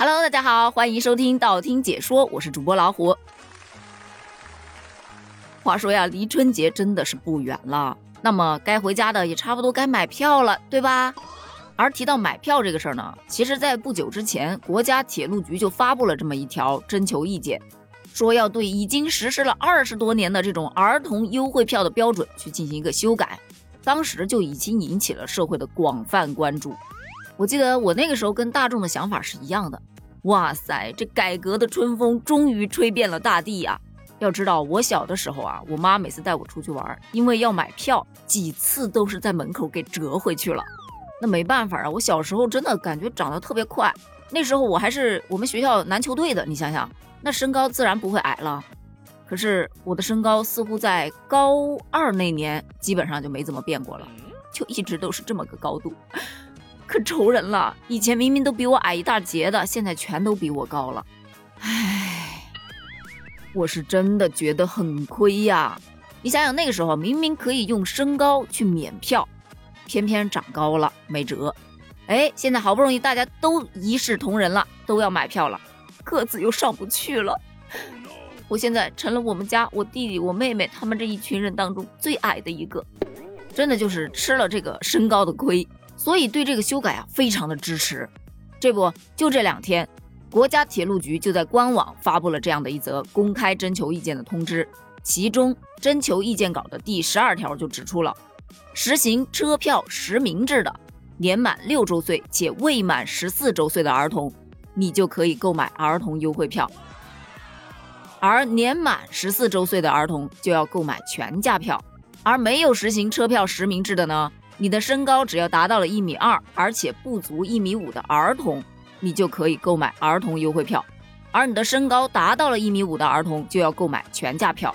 Hello，大家好，欢迎收听道听解说，我是主播老虎。话说呀，离春节真的是不远了，那么该回家的也差不多该买票了，对吧？而提到买票这个事儿呢，其实，在不久之前，国家铁路局就发布了这么一条征求意见，说要对已经实施了二十多年的这种儿童优惠票的标准去进行一个修改。当时就已经引起了社会的广泛关注。我记得我那个时候跟大众的想法是一样的。哇塞，这改革的春风终于吹遍了大地呀！要知道，我小的时候啊，我妈每次带我出去玩，因为要买票，几次都是在门口给折回去了。那没办法啊，我小时候真的感觉长得特别快。那时候我还是我们学校篮球队的，你想想，那身高自然不会矮了。可是我的身高似乎在高二那年基本上就没怎么变过了，就一直都是这么个高度，可愁人了。以前明明都比我矮一大截的，现在全都比我高了。唉，我是真的觉得很亏呀。你想想那个时候明明可以用身高去免票，偏偏长高了没辙。哎，现在好不容易大家都一视同仁了，都要买票了，个子又上不去了。我现在成了我们家我弟弟我妹妹他们这一群人当中最矮的一个，真的就是吃了这个身高的亏，所以对这个修改啊非常的支持。这不就这两天，国家铁路局就在官网发布了这样的一则公开征求意见的通知，其中征求意见稿的第十二条就指出了，实行车票实名制的年满六周岁且未满十四周岁的儿童，你就可以购买儿童优惠票。而年满十四周岁的儿童就要购买全价票，而没有实行车票实名制的呢，你的身高只要达到了一米二，而且不足一米五的儿童，你就可以购买儿童优惠票；而你的身高达到了一米五的儿童就要购买全价票。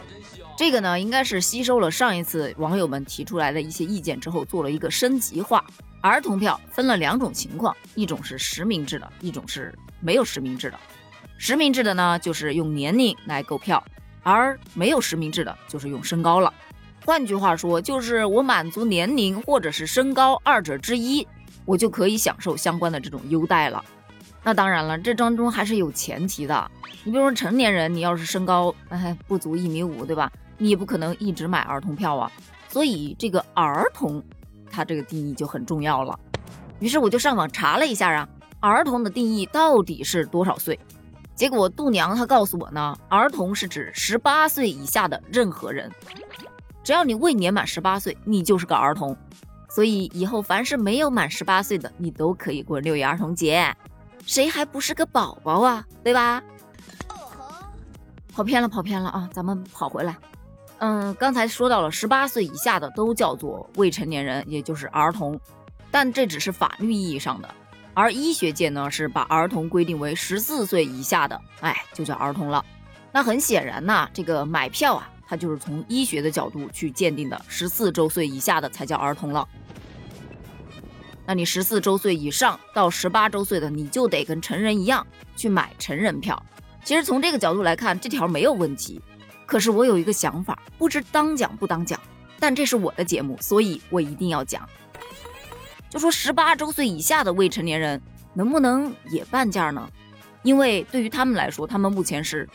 这个呢，应该是吸收了上一次网友们提出来的一些意见之后，做了一个升级化。儿童票分了两种情况，一种是实名制的，一种是没有实名制的。实名制的呢，就是用年龄来购票，而没有实名制的，就是用身高了。换句话说，就是我满足年龄或者是身高二者之一，我就可以享受相关的这种优待了。那当然了，这当中还是有前提的。你比如说成年人，你要是身高哎不足一米五，对吧？你也不可能一直买儿童票啊。所以这个儿童，它这个定义就很重要了。于是我就上网查了一下啊，儿童的定义到底是多少岁？结果度娘她告诉我呢，儿童是指十八岁以下的任何人，只要你未年满十八岁，你就是个儿童。所以以后凡是没有满十八岁的，你都可以过六一儿童节，谁还不是个宝宝啊？对吧？跑偏了，跑偏了啊！咱们跑回来。嗯，刚才说到了十八岁以下的都叫做未成年人，也就是儿童，但这只是法律意义上的。而医学界呢，是把儿童规定为十四岁以下的，哎，就叫儿童了。那很显然呢，这个买票啊，它就是从医学的角度去鉴定的，十四周岁以下的才叫儿童了。那你十四周岁以上到十八周岁的，你就得跟成人一样去买成人票。其实从这个角度来看，这条没有问题。可是我有一个想法，不知当讲不当讲，但这是我的节目，所以我一定要讲。就说十八周岁以下的未成年人能不能也半价呢？因为对于他们来说，他们目前是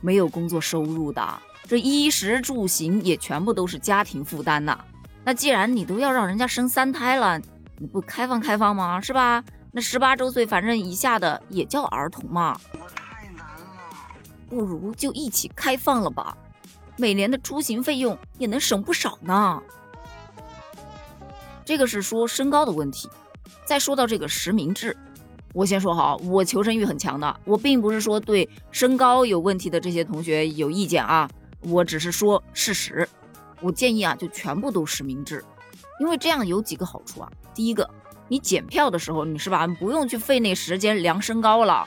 没有工作收入的，这衣食住行也全部都是家庭负担呐。那既然你都要让人家生三胎了，你不开放开放吗？是吧？那十八周岁反正以下的也叫儿童嘛。我太难了，不如就一起开放了吧，每年的出行费用也能省不少呢。这个是说身高的问题，再说到这个实名制，我先说好，我求生欲很强的，我并不是说对身高有问题的这些同学有意见啊，我只是说事实。我建议啊，就全部都实名制，因为这样有几个好处啊。第一个，你检票的时候，你是吧，不用去费那时间量身高了，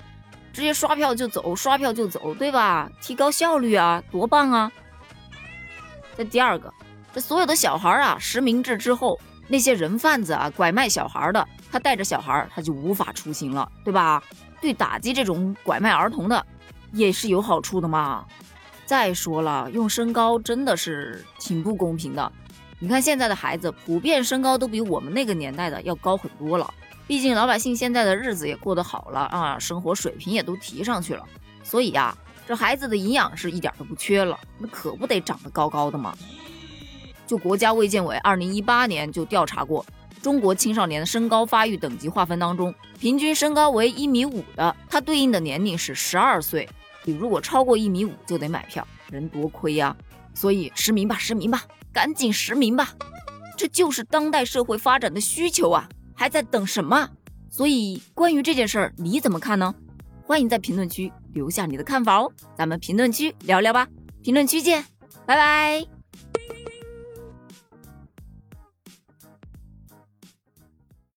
直接刷票就走，刷票就走，对吧？提高效率啊，多棒啊！再第二个，这所有的小孩啊，实名制之后。那些人贩子啊，拐卖小孩的，他带着小孩，他就无法出行了，对吧？对打击这种拐卖儿童的，也是有好处的嘛。再说了，用身高真的是挺不公平的。你看现在的孩子，普遍身高都比我们那个年代的要高很多了。毕竟老百姓现在的日子也过得好了啊，生活水平也都提上去了，所以呀，这孩子的营养是一点都不缺了，那可不得长得高高的吗？就国家卫健委二零一八年就调查过，中国青少年的身高发育等级划分当中，平均身高为一米五的，它对应的年龄是十二岁，你如果超过一米五就得买票，人多亏呀，所以实名吧，实名吧，赶紧实名吧，这就是当代社会发展的需求啊！还在等什么？所以关于这件事儿，你怎么看呢？欢迎在评论区留下你的看法哦，咱们评论区聊聊吧。评论区见，拜拜。